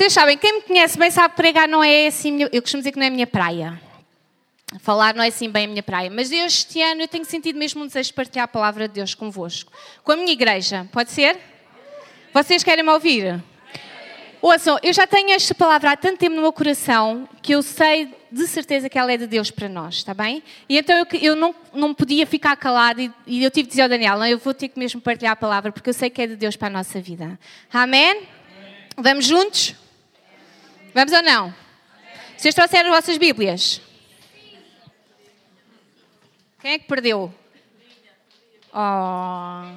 Vocês sabem, quem me conhece bem sabe que pregar não é assim, eu costumo dizer que não é a minha praia. Falar não é assim bem a minha praia, mas este ano eu tenho sentido mesmo um desejo de partilhar a palavra de Deus convosco. Com a minha igreja, pode ser? Vocês querem me ouvir? Ouçam, eu já tenho esta palavra há tanto tempo no meu coração que eu sei de certeza que ela é de Deus para nós, está bem? E então eu, eu não, não podia ficar calada e, e, eu tive de dizer ao Daniel, não, eu vou ter que mesmo partilhar a palavra porque eu sei que é de Deus para a nossa vida. Amém? Amém. Vamos juntos? Vamos ou não? Vocês trouxeram as vossas Bíblias? Quem é que perdeu? Oh.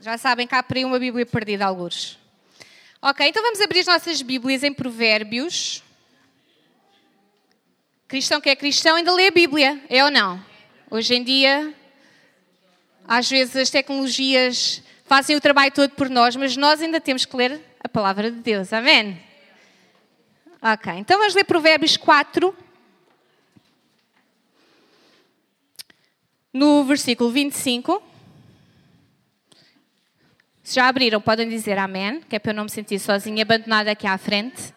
Já sabem que há por aí uma Bíblia perdida, alguns. Ok, então vamos abrir as nossas Bíblias em Provérbios. Cristão que é cristão ainda lê a Bíblia, é ou não? Hoje em dia, às vezes as tecnologias fazem o trabalho todo por nós, mas nós ainda temos que ler a palavra de Deus. Amém? Ok, então vamos ler Provérbios 4. No versículo 25. Se já abriram, podem dizer amém, que é para eu não me sentir sozinha, abandonada aqui à frente.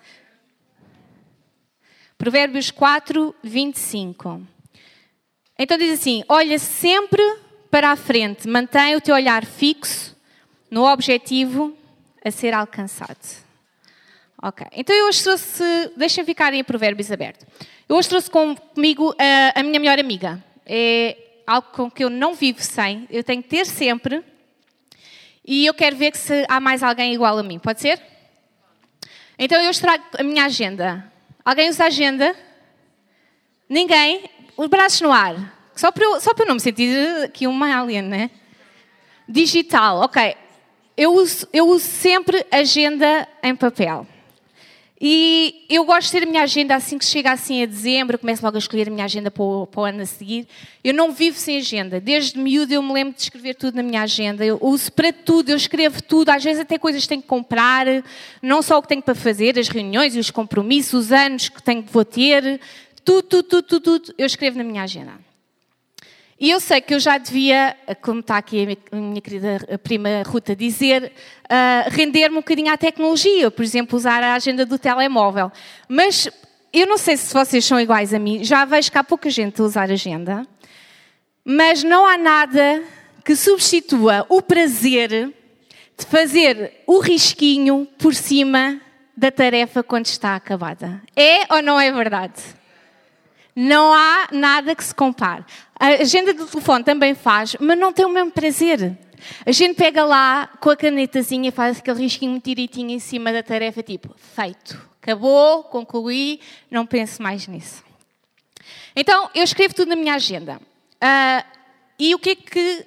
Provérbios 4, 25. Então diz assim: Olha sempre para a frente, mantém o teu olhar fixo no objetivo a ser alcançado. Ok, então eu hoje trouxe, deixem ficar em Provérbios aberto. Eu hoje trouxe comigo a, a minha melhor amiga. É algo com que eu não vivo sem, eu tenho que ter sempre. E eu quero ver se há mais alguém igual a mim. Pode ser? Então eu trago a minha agenda. Alguém usa agenda? Ninguém? Os braços no ar. Só para, eu, só para eu não me sentir aqui uma alien, né? Digital, ok. Eu uso, eu uso sempre agenda em papel. E eu gosto de ter a minha agenda assim que chega assim a dezembro, eu começo logo a escolher a minha agenda para o, para o, ano a seguir. Eu não vivo sem agenda. Desde miúdo eu me lembro de escrever tudo na minha agenda. Eu uso para tudo, eu escrevo tudo. Às vezes até coisas que tenho que comprar, não só o que tenho para fazer, as reuniões e os compromissos, os anos que tenho que vou ter. Tudo, tudo, tudo, tudo, tudo, eu escrevo na minha agenda. E eu sei que eu já devia, como está aqui a minha, querida prima Ruta dizer, uh, render-me um bocadinho à tecnologia, por exemplo, usar a agenda do telemóvel. Mas eu não sei se vocês são iguais a mim, já vejo que há pouca gente a usar agenda, mas não há nada que substitua o prazer de fazer o risquinho por cima da tarefa quando está acabada. É ou não é verdade? Não há nada que se compare. A agenda do telefone também faz, mas não tem o mesmo prazer. A gente pega lá com a canetazinha faz aquele risquinho direitinho em cima da tarefa, tipo, feito, acabou, concluí, não penso mais nisso. Então, eu escrevo tudo na minha agenda. Uh, e o que é que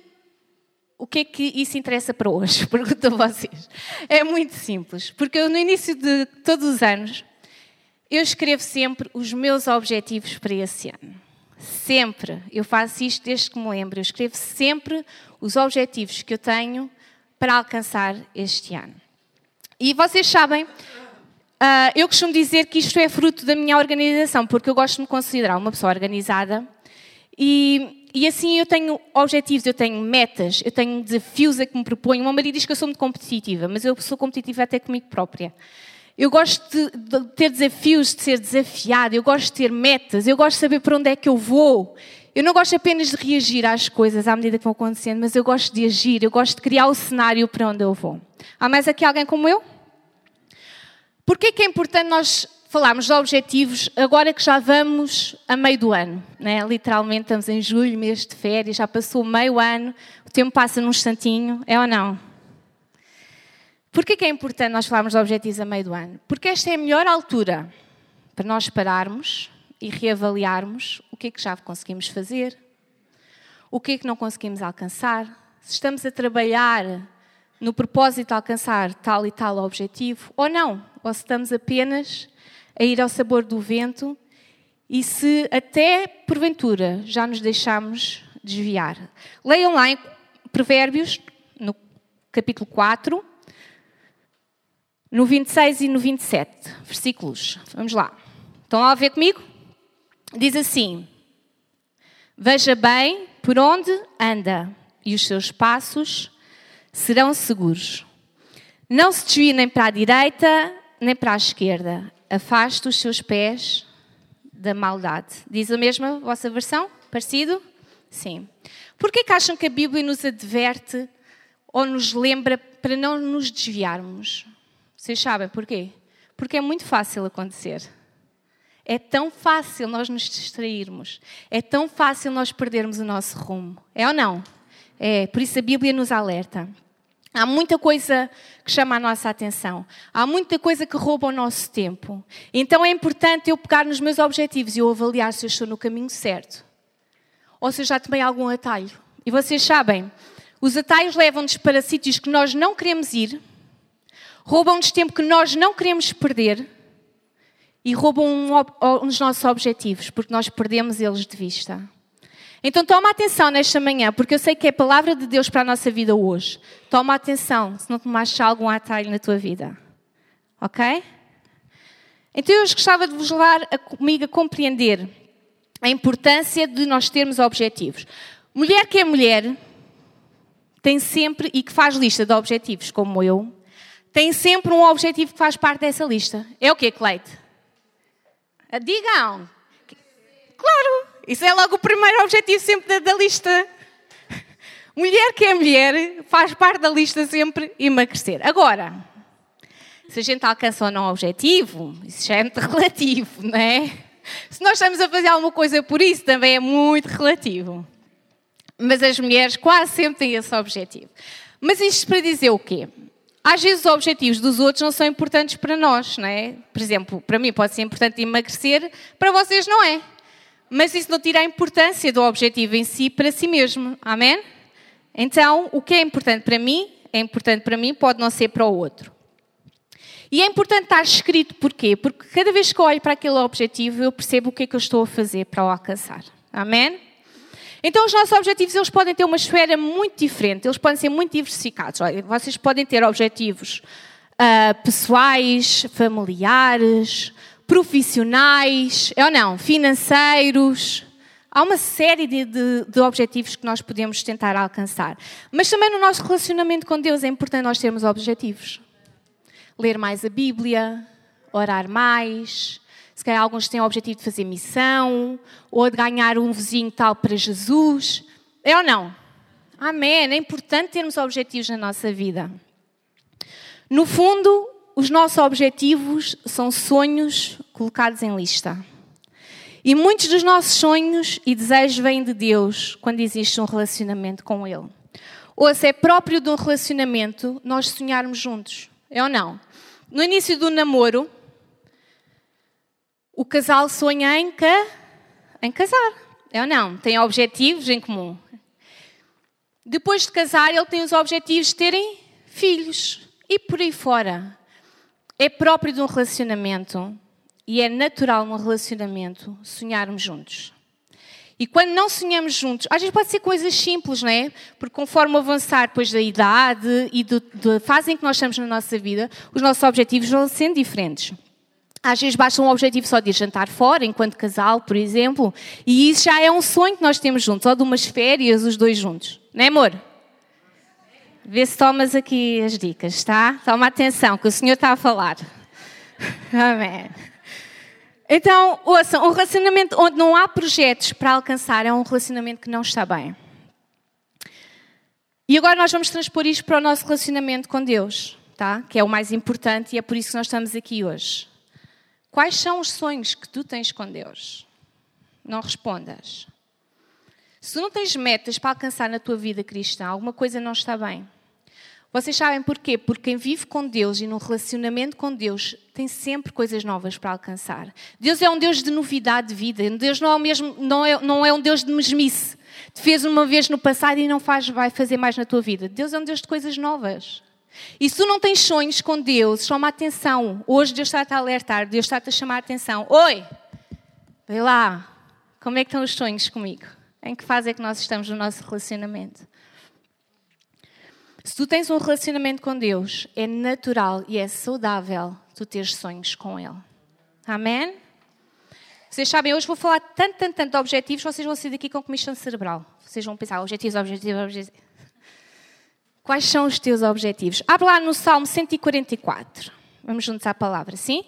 o que é que isso interessa para hoje? Pergunto a vocês. É muito simples, porque eu, no início de todos os anos eu escrevo sempre os meus objetivos para esse ano. Sempre. Eu faço isto desde que me lembro. Eu escrevo sempre os objetivos que eu tenho para alcançar este ano. E vocês sabem, ah, eu costumo dizer que isto é fruto da minha organização, porque eu gosto de me considerar uma pessoa organizada e, e, assim eu tenho objetivos, eu tenho metas, eu tenho desafios a que me proponho. O meu marido diz que eu sou muito competitiva, mas eu sou competitiva até comigo própria. Eu gosto de, ter desafios, de ser desafiado, eu gosto de ter metas, eu gosto de saber para onde é que eu vou. Eu não gosto apenas de reagir às coisas à medida que vão acontecendo, mas eu gosto de agir, eu gosto de criar o cenário para onde eu vou. Há mais aqui alguém como eu? Por que é importante nós falarmos de objetivos agora que já vamos a meio do ano? Né? Literalmente estamos em julho, mês de férias, já passou meio ano, o tempo passa num instantinho, é ou não? Por que é importante nós falarmos de objetivos a meio do ano? Porque esta é a melhor altura para nós pararmos e reavaliarmos o que é que já conseguimos fazer, o que é que não conseguimos alcançar, se estamos a trabalhar no propósito de alcançar tal e tal objetivo ou não, ou se estamos apenas a ir ao sabor do vento e se até porventura já nos deixamos desviar. Leiam lá em Provérbios, no capítulo 4, no 26 e no 27, versículos. Vamos lá. Estão a ver comigo? Diz assim: Veja bem por onde anda, e os seus passos serão seguros. Não se desvie nem para a direita, nem para a esquerda. Afaste os seus pés da maldade. Diz a mesma vossa versão? Parecido? Sim. Por que acham que a Bíblia nos adverte ou nos lembra para não nos desviarmos? Vocês sabem porquê? Porque é muito fácil acontecer. É tão fácil nós nos distrairmos. É tão fácil nós perdermos o nosso rumo. É ou não? É, por isso a Bíblia nos alerta. Há muita coisa que chama a nossa atenção. Há muita coisa que rouba o nosso tempo. Então é importante eu pegar nos meus objetivos e eu avaliar se eu estou no caminho certo. Ou se eu já tomei algum atalho. E vocês sabem, os atalhos levam-nos para sítios que nós não queremos ir, roubam-nos tempo que nós não queremos perder e roubam um, os nossos objetivos, porque nós perdemos eles de vista. Então toma atenção nesta manhã, porque eu sei que é a palavra de Deus para a nossa vida hoje. Toma atenção, se não tomaste algum atalho na tua vida. Ok? Então eu gostava de vos levar a, comigo a compreender a importância de nós termos objetivos. Mulher que é mulher tem sempre, e que faz lista de objetivos, como eu, tem sempre um objetivo que faz parte dessa lista. É o quê, Cleite? Digam. Claro, isso é logo o primeiro objetivo sempre da, da lista. Mulher que é mulher faz parte da lista sempre emagrecer. Agora, se a gente alcança ou não o objetivo, isso já é muito relativo, não é? Se nós estamos a fazer alguma coisa por isso, também é muito relativo. Mas as mulheres quase sempre têm esse objetivo. Mas isto para dizer o quê? Às vezes os objetivos dos outros não são importantes para nós, não é? Por exemplo, para mim pode ser importante emagrecer, para vocês não é. Mas isso não tira a importância do objetivo em si para si mesmo. Amém? Então, o que é importante para mim, é importante para mim, pode não ser para o outro. E é importante estar escrito porquê? Porque cada vez que eu olho para aquele objetivo, eu percebo o que é que eu estou a fazer para o alcançar. Amém? Então, os nossos objetivos eles podem ter uma esfera muito diferente, eles podem ser muito diversificados. Vocês podem ter objetivos uh, pessoais, familiares, profissionais, é ou não? Financeiros. Há uma série de, de, de, objetivos que nós podemos tentar alcançar. Mas também no nosso relacionamento com Deus é importante nós termos objetivos. Ler mais a Bíblia, orar mais, se calhar alguns têm o objetivo de fazer missão, ou de ganhar um vizinho tal para Jesus. É ou não? Amém. É importante termos objetivos na nossa vida. No fundo, os nossos objetivos são sonhos colocados em lista. E muitos dos nossos sonhos e desejos vêm de Deus quando existe um relacionamento com Ele. Ou se é próprio de um relacionamento nós sonharmos juntos. É ou não? No início do namoro, o casal sonha em, em casar. É ou não? Tem objetivos em comum. Depois de casar, ele tem os objetivos de terem filhos. E por aí fora. É próprio de um relacionamento e é natural num relacionamento sonharmos juntos. E quando não sonhamos juntos, às vezes pode ser coisas simples, não é? Porque conforme avançar depois da idade e da fase em que nós estamos na nossa vida, os nossos objetivos vão sendo diferentes. Às vezes basta um objetivo só de ir jantar fora, enquanto casal, por exemplo, e isso já é um sonho que nós temos juntos, ou de umas férias, os dois juntos. Não é, amor? Vê se tomas aqui as dicas, tá? Toma atenção, que o Senhor está a falar. Amém. Então, ouçam, um relacionamento onde não há projetos para alcançar é um relacionamento que não está bem. E agora nós vamos transpor isto para o nosso relacionamento com Deus, tá? Que é o mais importante e é por isso que nós estamos aqui hoje. Quais são os sonhos que tu tens com Deus? Não respondas. Se não tens metas para alcançar na tua vida cristã, alguma coisa não está bem. Vocês sabem porquê? Porque quem vive com Deus e num relacionamento com Deus tem sempre coisas novas para alcançar. Deus é um Deus de novidade de vida. Deus não é, mesmo, não é, não é um Deus de mesmice. Te fez uma vez no passado e não faz, vai fazer mais na tua vida. Deus é um Deus de coisas novas. E se tu não tens sonhos com Deus, chama atenção. Hoje Deus está-te a alertar, Deus está-te a chamar a atenção. Oi, vê lá, como é que estão os sonhos comigo? Em que fase é que nós estamos no nosso relacionamento? Se tu tens um relacionamento com Deus, é natural e é saudável tu teres sonhos com Ele. Amém? Vocês sabem, hoje vou falar tanto, tanto, tanto de objetivos, vocês vão sair daqui com comissão cerebral. Vocês vão pensar, objetivos, objetivos, objetivos. Quais são os teus objetivos? Abre lá no Salmo 144. Vamos juntos à palavra, sim?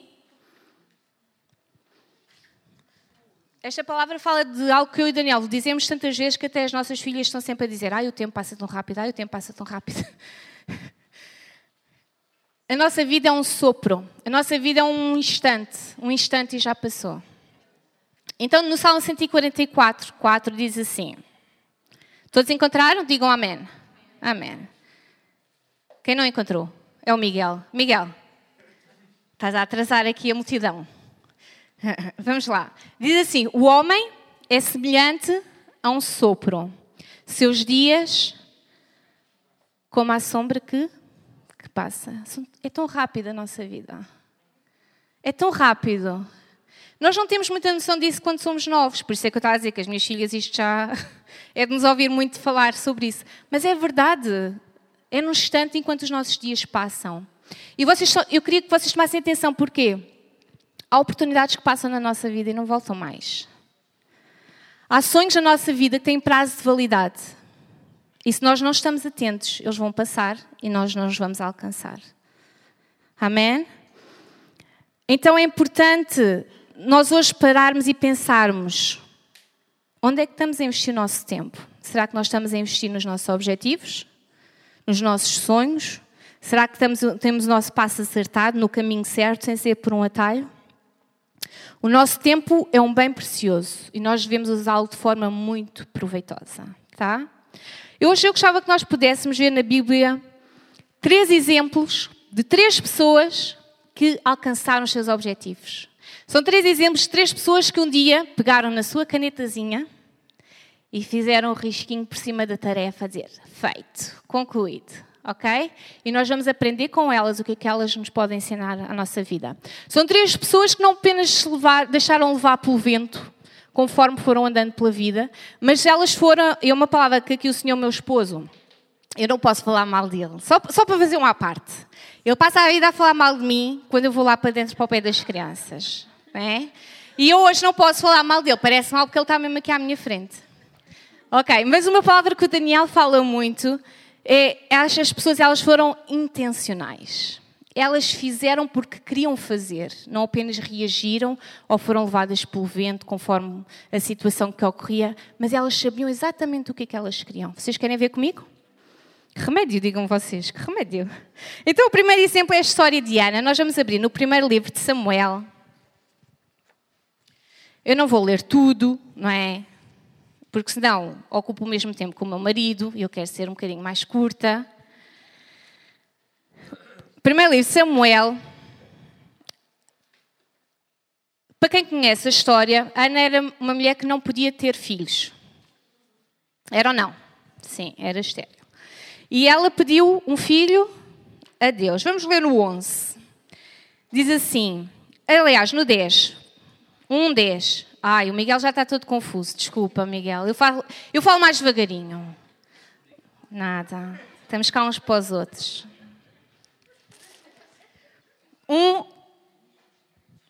Esta palavra fala de algo que eu e Daniel dizemos tantas vezes que até as nossas filhas estão sempre a dizer: Ai, o tempo passa tão rápido, ai, o tempo passa tão rápido. A nossa vida é um sopro, a nossa vida é um instante, um instante e já passou. Então, no Salmo 144, 4 diz assim: Todos encontraram? Digam amém. Amém. Quem não encontrou? É o Miguel. Miguel, estás a atrasar aqui a multidão. Vamos lá. Diz assim: O homem é semelhante a um sopro, seus dias como a sombra que, que passa. É tão rápida a nossa vida. É tão rápido. Nós não temos muita noção disso quando somos novos, por isso é que eu estava a dizer que as minhas filhas, isto já é de nos ouvir muito falar sobre isso. Mas é verdade. É num instante enquanto os nossos dias passam. E vocês, eu queria que vocês tomassem atenção, porquê? Há oportunidades que passam na nossa vida e não voltam mais. Há sonhos na nossa vida que têm prazo de validade. E se nós não estamos atentos, eles vão passar e nós não os vamos alcançar. Amém? Então é importante nós hoje pararmos e pensarmos: onde é que estamos a investir o nosso tempo? Será que nós estamos a investir nos nossos objetivos? Nos nossos sonhos? Será que estamos, temos o nosso passo acertado no caminho certo, sem ser por um atalho? O nosso tempo é um bem precioso e nós devemos usá-lo de forma muito proveitosa, tá? Eu hoje eu gostava que nós pudéssemos ver na Bíblia três exemplos de três pessoas que alcançaram os seus objetivos. São três exemplos de três pessoas que um dia pegaram na sua canetazinha e fizeram um risquinho por cima da tarefa a dizer feito, concluído ok? E nós vamos aprender com elas o que é que elas nos podem ensinar à nossa vida. São três pessoas que não apenas levar, deixaram levar pelo vento, conforme foram andando pela vida, mas elas foram, é uma palavra que aqui o senhor meu esposo, eu não posso falar mal dele, só, só para fazer uma parte. Ele passa a vida a falar mal de mim quando eu vou lá para dentro para o pé das crianças, é? E eu hoje não posso falar mal dele, parece mal porque ele está mesmo aqui à minha frente. Ok, mas uma palavra que o Daniel fala muito é, as pessoas elas foram intencionais. Elas fizeram porque queriam fazer, não apenas reagiram ou foram levadas pelo vento conforme a situação que ocorria, mas elas sabiam exatamente o que é que elas queriam. Vocês querem ver comigo? Que remédio, digam vocês, que remédio. Então, o primeiro exemplo é a história de Ana. Nós vamos abrir no primeiro livro de Samuel. Eu não vou ler tudo, não é? Porque senão ocupo o mesmo tempo com o meu marido e eu quero ser um bocadinho mais curta. Primeiro livro, Samuel. Para quem conhece a história, Ana era uma mulher que não podia ter filhos. Era ou não? Sim, era estéril. E ela pediu um filho a Deus. Vamos ler no 11. Diz assim, aliás, no 10. 1, 10. Ai, o Miguel já está todo confuso. Desculpa, Miguel. Eu falo, eu falo mais devagarinho. Nada. Estamos cá uns para os outros. Um,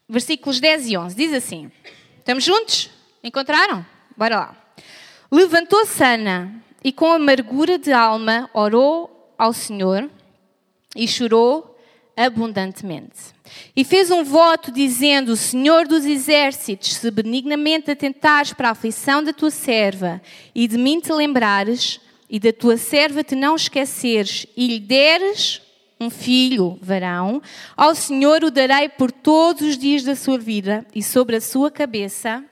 versículos 10 e 11. Diz assim: Estamos juntos? Encontraram? Bora lá. Levantou-se Ana e, com amargura de alma, orou ao Senhor e chorou abundantemente. E fez um voto dizendo: Senhor dos exércitos, se benignamente atentares para a aflição da tua serva e de mim te lembrares, e da tua serva te não esqueceres, e lhe deres um filho varão, ao Senhor o darei por todos os dias da sua vida, e sobre a sua cabeça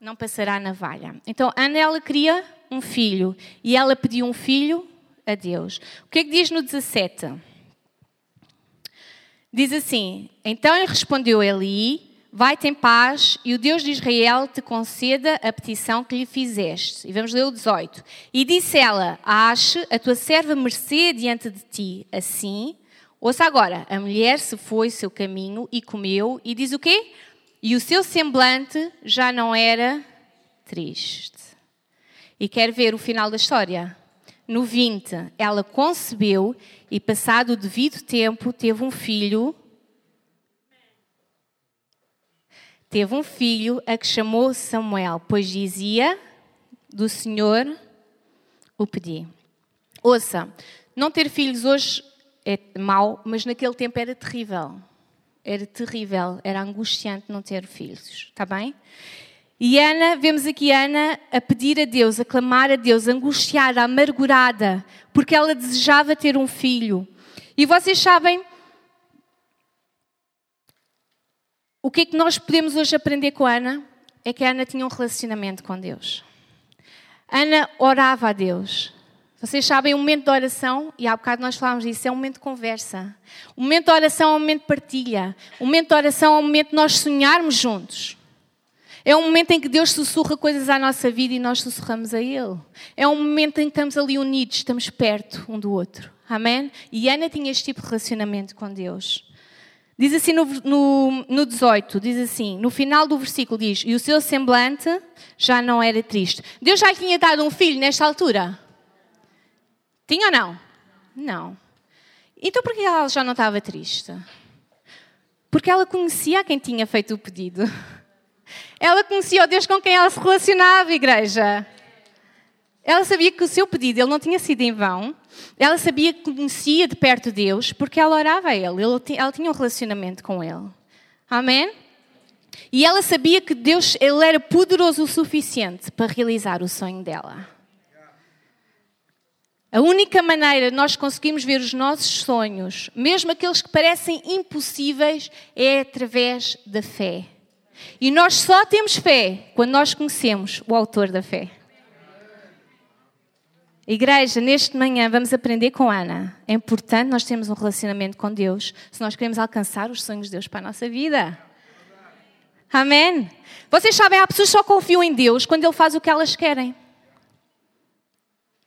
não passará navalha. Então, Ana, ela queria um filho, e ela pediu um filho a Deus. O que é que diz no 17? Diz assim: Então respondeu Eli: Vai-te em paz e o Deus de Israel te conceda a petição que lhe fizeste. E vamos ler o 18. E disse ela: Ache a tua serva mercê diante de ti. Assim, ouça agora: a mulher se foi seu caminho e comeu, e diz o quê? E o seu semblante já não era triste. E quer ver o final da história? No 20, ela concebeu e, passado o devido tempo, teve um filho. Teve um filho a que chamou Samuel, pois dizia: Do Senhor o pedi. Ouça, Não ter filhos hoje é mau, mas naquele tempo era terrível. Era terrível, era angustiante não ter filhos, está bem? E Ana, vemos aqui Ana a pedir a Deus, a clamar a Deus, angustiada, amargurada, porque ela desejava ter um filho. E vocês sabem o que é que nós podemos hoje aprender com Ana? É que Ana tinha um relacionamento com Deus. Ana orava a Deus. Vocês sabem, um momento de oração, e há bocado nós falámos disso, é um momento de conversa. Um momento de oração é um momento de partilha. Um momento de oração é um momento de nós sonharmos juntos. É um momento em que Deus sussurra coisas à nossa vida e nós sussurramos a Ele. É um momento em que estamos ali unidos, estamos perto um do outro. Amém? E Ana tinha este tipo de relacionamento com Deus. Diz assim no, no, no 18, diz assim, no final do versículo diz, e o seu semblante já não era triste. Deus já tinha dado um filho nesta altura? Tinha ou não? Não. Então por que ela já não estava triste? Porque ela conhecia quem tinha feito o pedido. Ela conhecia o Deus com quem ela se relacionava, igreja. Ela sabia que o seu pedido ele não tinha sido em vão. Ela sabia que conhecia de perto Deus porque ela orava a Ele. Ela tinha um relacionamento com Ele. Amém? E ela sabia que Deus ele era poderoso o suficiente para realizar o sonho dela. A única maneira de nós conseguirmos ver os nossos sonhos, mesmo aqueles que parecem impossíveis, é através da fé. E nós só temos fé quando nós conhecemos o autor da fé. Igreja, neste manhã vamos aprender com Ana. É importante nós termos um relacionamento com Deus se nós queremos alcançar os sonhos de Deus para a nossa vida. Amém? Vocês sabem, há pessoas que só confiam em Deus quando Ele faz o que elas querem.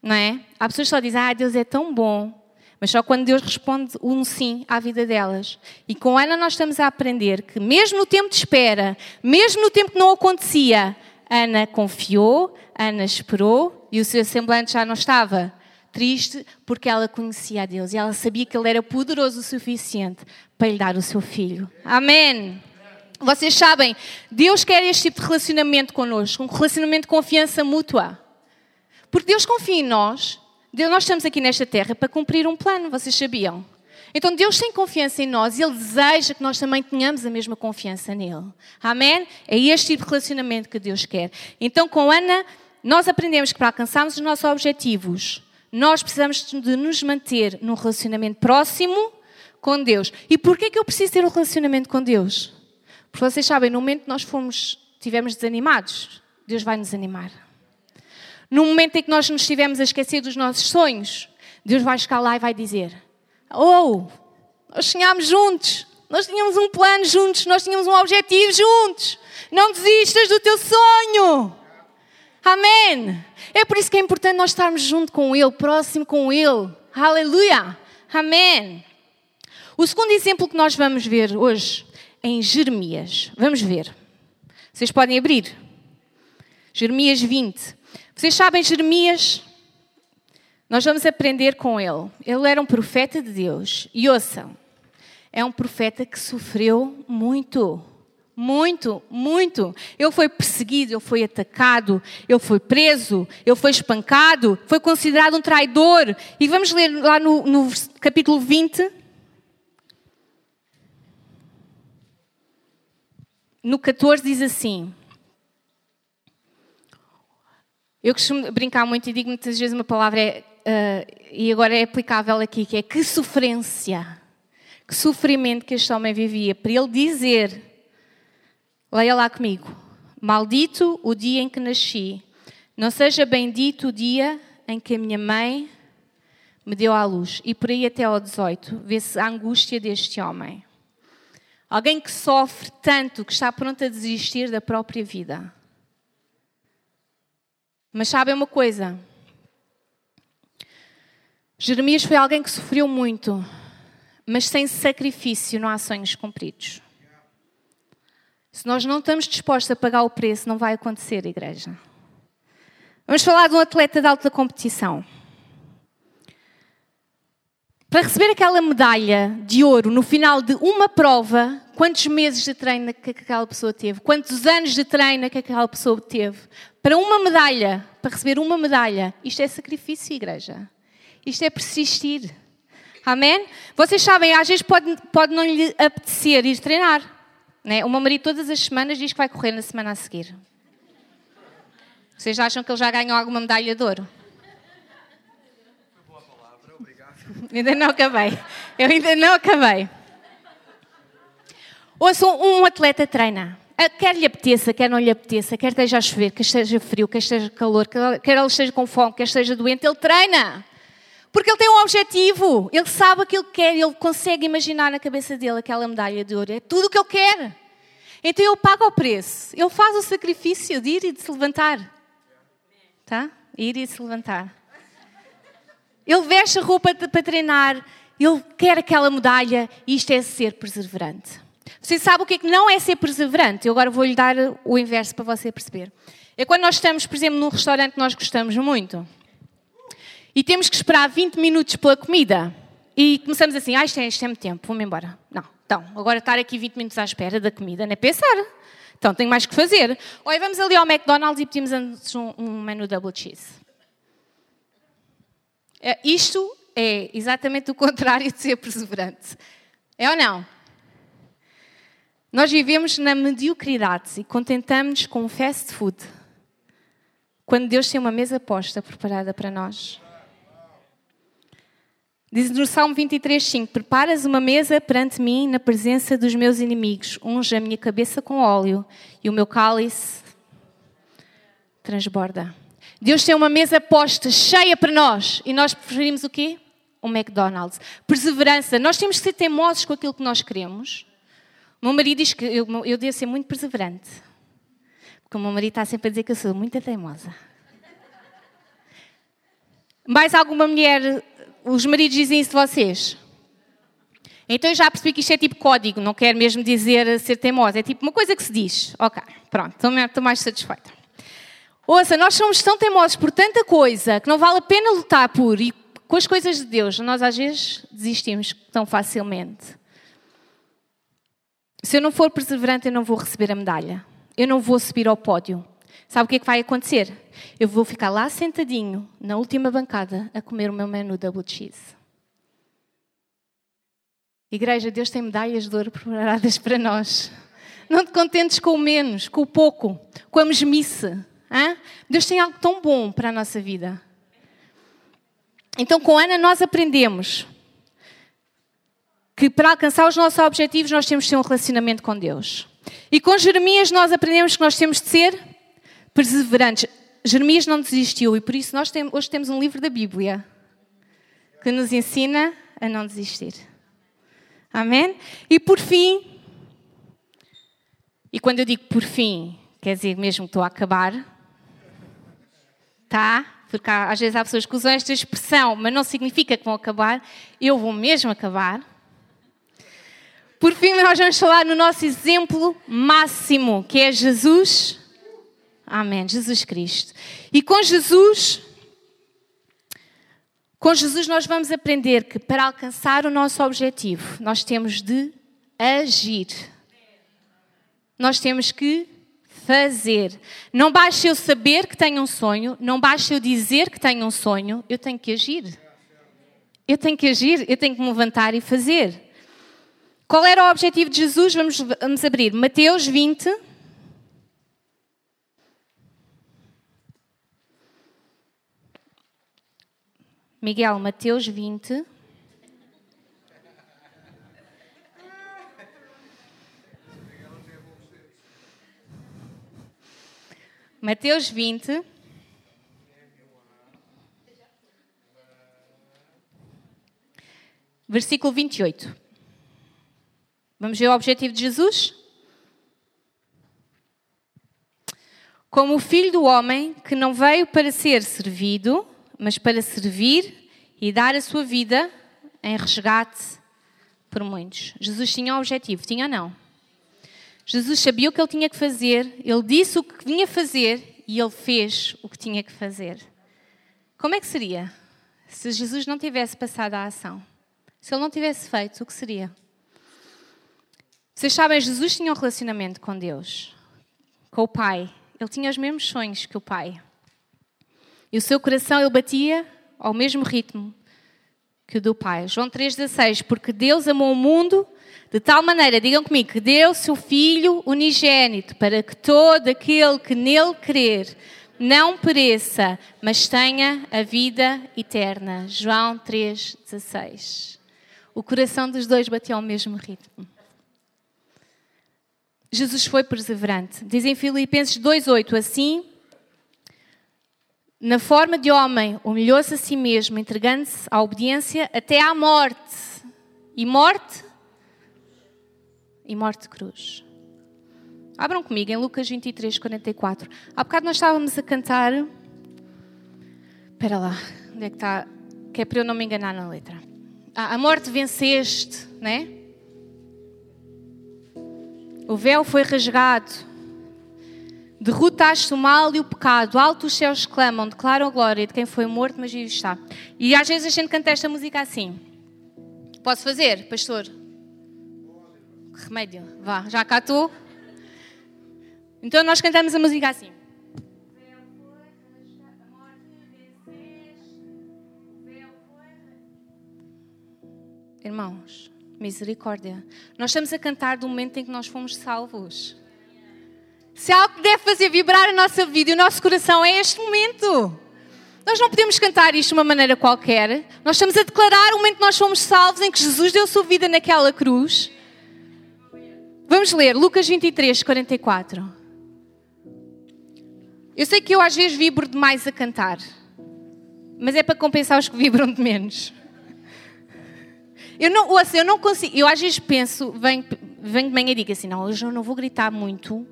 Não é? Há pessoas que só dizem, ah, Deus é tão bom. Mas só quando Deus responde um sim à vida delas. E com Ana nós estamos a aprender que mesmo no tempo de espera, mesmo no tempo que não acontecia, Ana confiou, Ana esperou e o seu semblante já não estava triste porque ela conhecia a Deus e ela sabia que Ele era poderoso o suficiente para lhe dar o seu filho. Amém. Vocês sabem, Deus quer este tipo de relacionamento connosco, um relacionamento de confiança mútua. Porque Deus confia em nós. Deus, nós estamos aqui nesta terra para cumprir um plano, vocês sabiam? Então Deus tem confiança em nós e Ele deseja que nós também tenhamos a mesma confiança nele. Amém? É este tipo de relacionamento que Deus quer. Então com Ana, nós aprendemos que para alcançarmos os nossos objetivos, nós precisamos de nos manter num relacionamento próximo com Deus. E porquê que eu preciso ter um relacionamento com Deus? Porque vocês sabem, no momento que nós fomos, estivermos desanimados, Deus vai nos animar. No momento em que nós nos estivermos a esquecer dos nossos sonhos, Deus vai chegar lá e vai dizer: Oh, nós sonhámos juntos, nós tínhamos um plano juntos, nós tínhamos um objetivo juntos. Não desistas do teu sonho. Amém. É por isso que é importante nós estarmos junto com Ele, próximo com Ele. Aleluia. Amém. O segundo exemplo que nós vamos ver hoje é em Jeremias. Vamos ver. Vocês podem abrir. Jeremias 20. Vocês sabem, Jeremias, nós vamos aprender com ele. Ele era um profeta de Deus. E ouçam, é um profeta que sofreu muito. Muito, muito. Ele foi perseguido, ele foi atacado, ele foi preso, ele foi espancado, foi considerado um traidor. E vamos ler lá no, no capítulo 20. No 14 diz assim: eu costumo brincar muito e digo muitas vezes uma palavra, é, uh, e agora é aplicável aqui, que é que sofrência, que sofrimento que este homem vivia, para ele dizer, leia lá comigo, maldito o dia em que nasci, não seja bendito o dia em que a minha mãe me deu à luz. E por aí até ao 18, vê-se a angústia deste homem. Alguém que sofre tanto que está pronto a desistir da própria vida. Mas sabem uma coisa? Jeremias foi alguém que sofreu muito, mas sem sacrifício não há sonhos cumpridos. Se nós não estamos dispostos a pagar o preço, não vai acontecer, igreja. Vamos falar de um atleta de alta competição. Para receber aquela medalha de ouro no final de uma prova, quantos meses de treino que aquela pessoa teve? Quantos anos de treino que aquela pessoa teve? Para uma medalha, para receber uma medalha, isto é sacrifício, igreja. Isto é persistir. Amém? Vocês sabem, às vezes pode, pode não lhe apetecer ir treinar. Né? O meu marido todas as semanas diz que vai correr na semana a seguir. Vocês acham que ele já ganhou alguma medalha de ouro? Boa palavra, obrigado. ainda não acabei. Eu ainda não acabei. Ouça, um atleta treina. Ah, quer lhe apeteça, quer não lhe apeteça, quer esteja a chover, quer esteja frio, quer esteja calor, quer ele esteja com fome, quer esteja doente, ele treina. Porque ele tem um objetivo, ele sabe aquilo que quer, ele consegue imaginar na cabeça dele aquela medalha de ouro, é tudo o que ele quer. Então ele paga o preço, ele faz o sacrifício de ir e de se levantar. Tá? Ir e se levantar. Ele veste a roupa para treinar, ele quer aquela medalha e isto é ser perseverante. Você sabe o que é que não é ser perseverante? Eu agora vou-lhe dar o inverso para você perceber. É quando nós estamos, por exemplo, num restaurante que nós gostamos muito e temos que esperar 20 minutos pela comida e começamos assim, ah, isto é, isto é muito tempo, vou-me embora. Não, então, agora estar aqui 20 minutos à espera da comida não é pensar. Então, tenho mais que fazer. Ou vamos ali ao McDonald's e pedimos antes um, um menu double cheese. É, isto é exatamente o contrário de ser perseverante. É ou não? Nós vivemos na mediocridade e contentamos-nos com fast food. Quando Deus tem uma mesa posta preparada para nós. Diz no Salmo 23, 5: Preparas uma mesa perante mim na presença dos meus inimigos, unge a minha cabeça com óleo e o meu cálice transborda. Deus tem uma mesa posta, cheia para nós, e nós preferimos o quê? Um McDonald's. Perseverança. Nós temos que ser teimosos com aquilo que nós queremos. O meu marido diz que eu, eu devo ser muito perseverante. Porque o meu marido está sempre a dizer que eu sou muito teimosa. Mais alguma mulher os maridos dizem isso de vocês? Então eu já percebi que isto é tipo código, não quero mesmo dizer ser teimosa, é tipo uma coisa que se diz. Ok, pronto, estou mais satisfeita. Ouça, nós somos tão teimosos por tanta coisa que não vale a pena lutar por e com as coisas de Deus, nós às vezes desistimos tão facilmente. Se eu não for perseverante, eu não vou receber a medalha. Eu não vou subir ao pódio. Sabe o que é que vai acontecer? Eu vou ficar lá sentadinho, na última bancada, a comer o meu menu double cheese. Igreja, Deus tem medalhas de ouro preparadas para nós. Não te contentes com o menos, com o pouco, com a mesmice. Hein? Deus tem algo tão bom para a nossa vida. Então, com Ana, nós aprendemos que para alcançar os nossos objetivos, nós temos de ter um relacionamento com Deus. E com Jeremias, nós aprendemos que nós temos de ser perseverantes. Jeremias não desistiu e por isso nós temos, hoje temos um livro da Bíblia que nos ensina a não desistir. Amém? E por fim, e quando eu digo por fim, quer dizer mesmo que estou a acabar, tá? Porque há, às vezes há pessoas que usam esta expressão, mas não significa que vão acabar. Eu vou mesmo acabar. Por fim, nós vamos falar no nosso exemplo máximo, que é Jesus Amém. Jesus Cristo. E com Jesus, com Jesus nós vamos aprender que para alcançar o nosso objetivo, nós temos de agir. Nós temos que fazer. Não basta eu saber que tenho um sonho, não basta eu dizer que tenho um sonho, eu tenho que agir. Eu tenho que agir, eu tenho que me levantar e fazer. Qual era o objetivo de Jesus? Vamos, vamos abrir Mateus 20, Miguel, Mateus 20. Mateus 20. Versículo 28. Vamos ver o objetivo de Jesus? Como o filho do homem que não veio para ser servido, mas para servir e dar a sua vida em resgate por muitos. Jesus tinha um objetivo, tinha ou não? Jesus sabia o que ele tinha que fazer, ele disse o que vinha fazer e ele fez o que tinha que fazer. Como é que seria se Jesus não tivesse passado a ação? Se ele não tivesse feito, o que seria? Vocês sabem, Jesus tinha um relacionamento com Deus, com o Pai. Ele tinha os mesmos sonhos que o Pai. E o seu coração ele batia ao mesmo ritmo que o do Pai. João 3,16, porque Deus amou o mundo de tal maneira, digam comigo, que deu seu Filho unigênito para que todo aquele que nele crer não pereça, mas tenha a vida eterna. João 3,16. O coração dos dois bateu ao mesmo ritmo. Jesus foi perseverante. Diz em Filipenses 2,8: Assim, na forma de homem, humilhou-se a si mesmo, entregando-se à obediência até à morte. E morte? E morte cruz. Abram comigo em Lucas 23, 44. Há bocado nós estávamos a cantar. Espera lá, onde é que está? Que é para eu não me enganar na letra. Ah, a morte venceste, né? O véu foi rasgado. Derrotaste o mal e o pecado. Alto os céus clamam, declaram a glória de quem foi morto, mas vivo está. E às vezes a gente canta esta música assim. Posso fazer, pastor? Remédio. Vá, já cá estou. Então nós cantamos a música assim. Irmãos, misericórdia. Nós estamos a cantar do momento em que nós fomos salvos. Se há algo que deve fazer vibrar a nossa vida e o nosso coração é este momento. Nós não podemos cantar isto de uma maneira qualquer. Nós estamos a declarar o momento que nós fomos salvos, em que Jesus deu sua vida naquela cruz. Vamos ler Lucas 23, 44. Eu sei que eu às vezes vibro demais a cantar, mas é para compensar os que vibram de menos. Eu não, ouça, eu não consigo, eu às vezes penso, venho, venho de manhã e digo assim, não, hoje eu não vou gritar muito,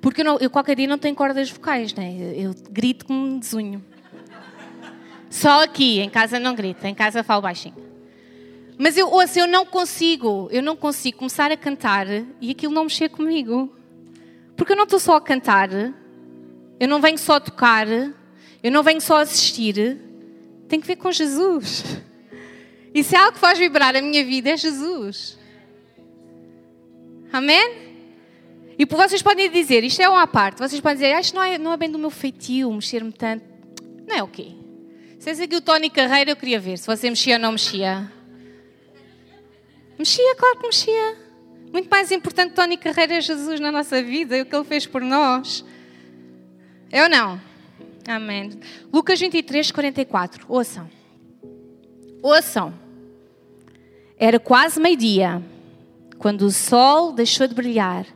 porque eu, não, eu, qualquer dia não tenho cordas vocais, né? Eu, eu grito como um desunho. Só aqui, em casa não grito, em casa falo baixinho. Mas eu, ouça, eu não consigo, eu não consigo começar a cantar e aquilo não mexer comigo. Porque eu não estou só a cantar, eu não venho só a tocar, eu não venho só a assistir, tem que ver com Jesus. E se há algo que faz vibrar a minha vida é Jesus. Amém? E vocês podem dizer, isto é uma parte, vocês podem dizer, ah, isto não é, não é bem do meu feitio, mexer-me tanto. Não é o quê? Se é aqui o Tony Carreira, eu queria ver se você mexia ou não mexia. Mexia, claro que mexia. Muito mais importante Tony Carreira é Jesus na nossa vida e o que ele fez por nós. É ou não? Amém. Lucas 23, 44. Ouçam. Ouçam. Era quase meio-dia, quando o sol deixou de brilhar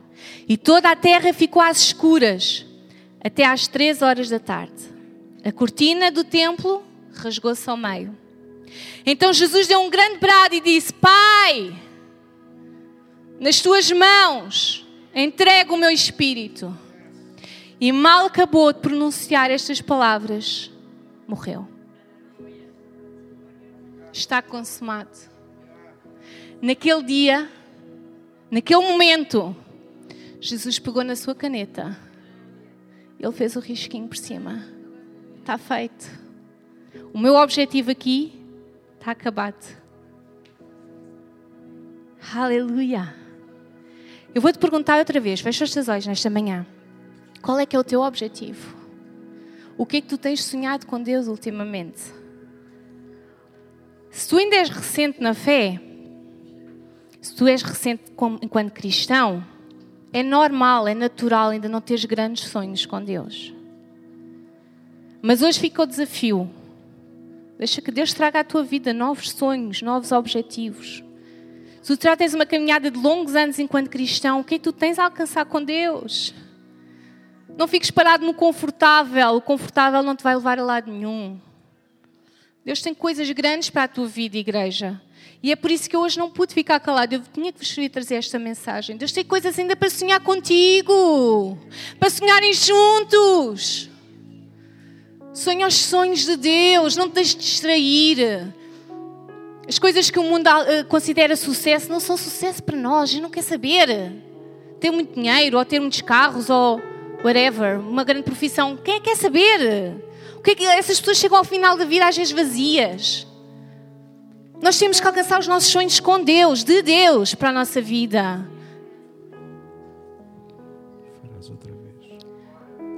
e toda a terra ficou às escuras até às três horas da tarde. A cortina do templo rasgou-se ao meio. Então Jesus deu um grande brado e disse: Pai, nas tuas mãos entrego o meu espírito. E mal acabou de pronunciar estas palavras, morreu. Está consumado. Naquele dia, naquele momento, Jesus pegou na sua caneta. Ele fez o risquinho por cima. Está feito. O meu objetivo aqui está acabado. Aleluia. Eu vou te perguntar outra vez, fecha os teus olhos nesta manhã. Qual é que é o teu objetivo? O que é que tu tens sonhado com Deus ultimamente? Se tu ainda és recente na fé, se tu és recente enquanto cristão, é normal, é natural ainda não teres grandes sonhos com Deus. Mas hoje fica o desafio. Deixa que Deus traga à tua vida novos sonhos, novos objetivos. Se tu já tens uma caminhada de longos anos enquanto cristão, o que é que tu tens a alcançar com Deus? Não fiques parado no confortável. O confortável não te vai levar a lado nenhum. Deus tem coisas grandes para a tua vida, igreja. E é por isso que eu hoje não pude ficar calado. Eu tinha que vos trazer esta mensagem. Deus tem coisas ainda para sonhar contigo. Para sonharem juntos. Sonha os sonhos de Deus. Não te deixes distrair. As coisas que o mundo eh, considera sucesso não são sucesso para nós. Gente não quer saber. Ter muito dinheiro, ou ter muitos carros, ou whatever, uma grande profissão. Quem é que quer saber? O que é que essas pessoas chegam ao final da vida às vezes vazias? Nós temos que alcançar os nossos sonhos com Deus, de Deus, para a nossa vida. Farás outra vez.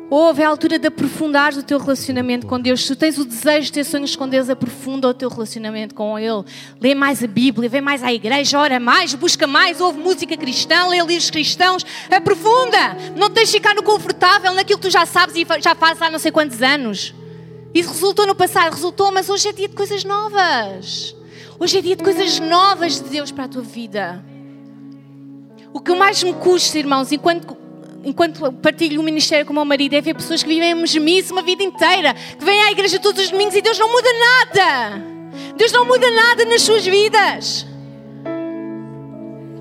Ouve, é a altura de aprofundar o teu relacionamento com Deus. Se tu tens o desejo de ter sonhos com Deus, aprofunda o teu relacionamento com Ele. Lê mais a Bíblia, vem mais à igreja, ora mais, busca mais, ouve música cristã, lê livros cristãos. Aprofunda! Não te deixes ficar no confortável, naquilo que tu já sabes e já fazes há não sei quantos anos. Isso resultou no passado, resultou, mas hoje é dia de coisas novas. Hoje é dia de coisas novas de Deus para a tua vida. O que mais me custa, irmãos, enquanto enquanto partilho o ministério com o meu marido, é ver pessoas que vivem mesmice uma vida inteira, que vêm à igreja todos os domingos e Deus não muda nada. Deus não muda nada nas suas vidas.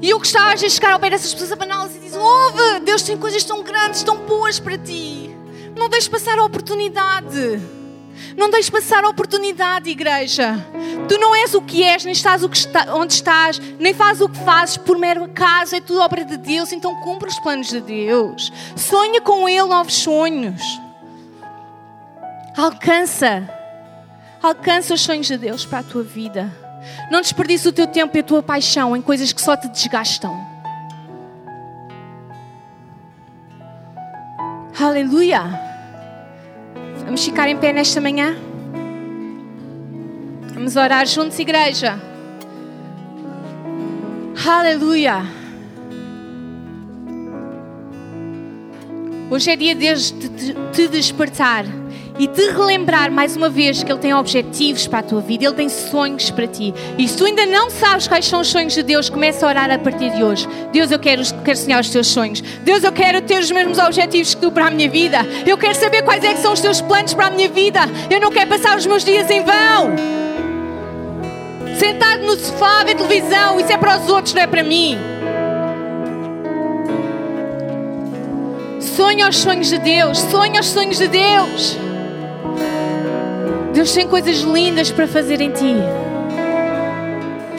E eu gostava de chegar ao pé dessas pessoas abaná-las e dizer: Ouve, Deus tem coisas tão grandes, tão boas para ti. Não deixes passar a oportunidade. Não deixes passar a oportunidade, igreja. Tu não és o que és, nem estás está, onde estás, nem fazes o que fazes por mero acaso, é tudo obra de Deus, então cumpre os planos de Deus. Sonha com Ele novos sonhos. Alcança. Alcança os sonhos de Deus para a tua vida. Não desperdice o teu tempo e a tua paixão em coisas que só te desgastam. Aleluia. Vamos ficar em pé nesta manhã? Vamos orar juntos, igreja. Aleluia. Hoje é dia de te despertar e te relembrar mais uma vez que Ele tem objetivos para a tua vida, Ele tem sonhos para ti. E se tu ainda não sabes quais são os sonhos de Deus, começa a orar a partir de hoje. Deus, eu quero, quero sonhar os teus sonhos. Deus, eu quero ter os mesmos objetivos que tu para a minha vida. Eu quero saber quais é que são os teus planos para a minha vida. Eu não quero passar os meus dias em vão. Sentado no sofá, ver televisão, isso é para os outros, não é para mim. Sonha os sonhos de Deus, sonha os sonhos de Deus. Deus tem coisas lindas para fazer em ti.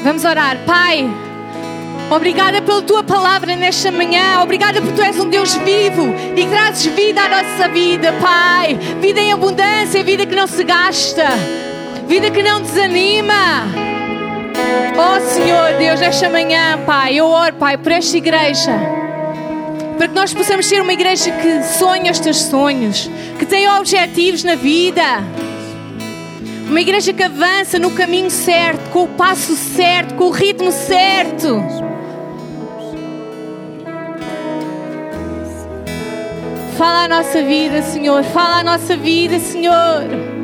Vamos orar. Pai, obrigada pela tua palavra nesta manhã. Obrigada porque tu és um Deus vivo e trazes vida à nossa vida, Pai. Vida em abundância, vida que não se gasta, vida que não desanima. Oh Senhor Deus, nesta manhã, Pai, eu oro, Pai, por esta igreja para que nós possamos ser uma igreja que sonha os teus sonhos, que tem objetivos na vida. Uma igreja que avança no caminho certo, com o passo certo, com o ritmo certo. Fala a nossa vida, Senhor. Fala a nossa vida, Senhor.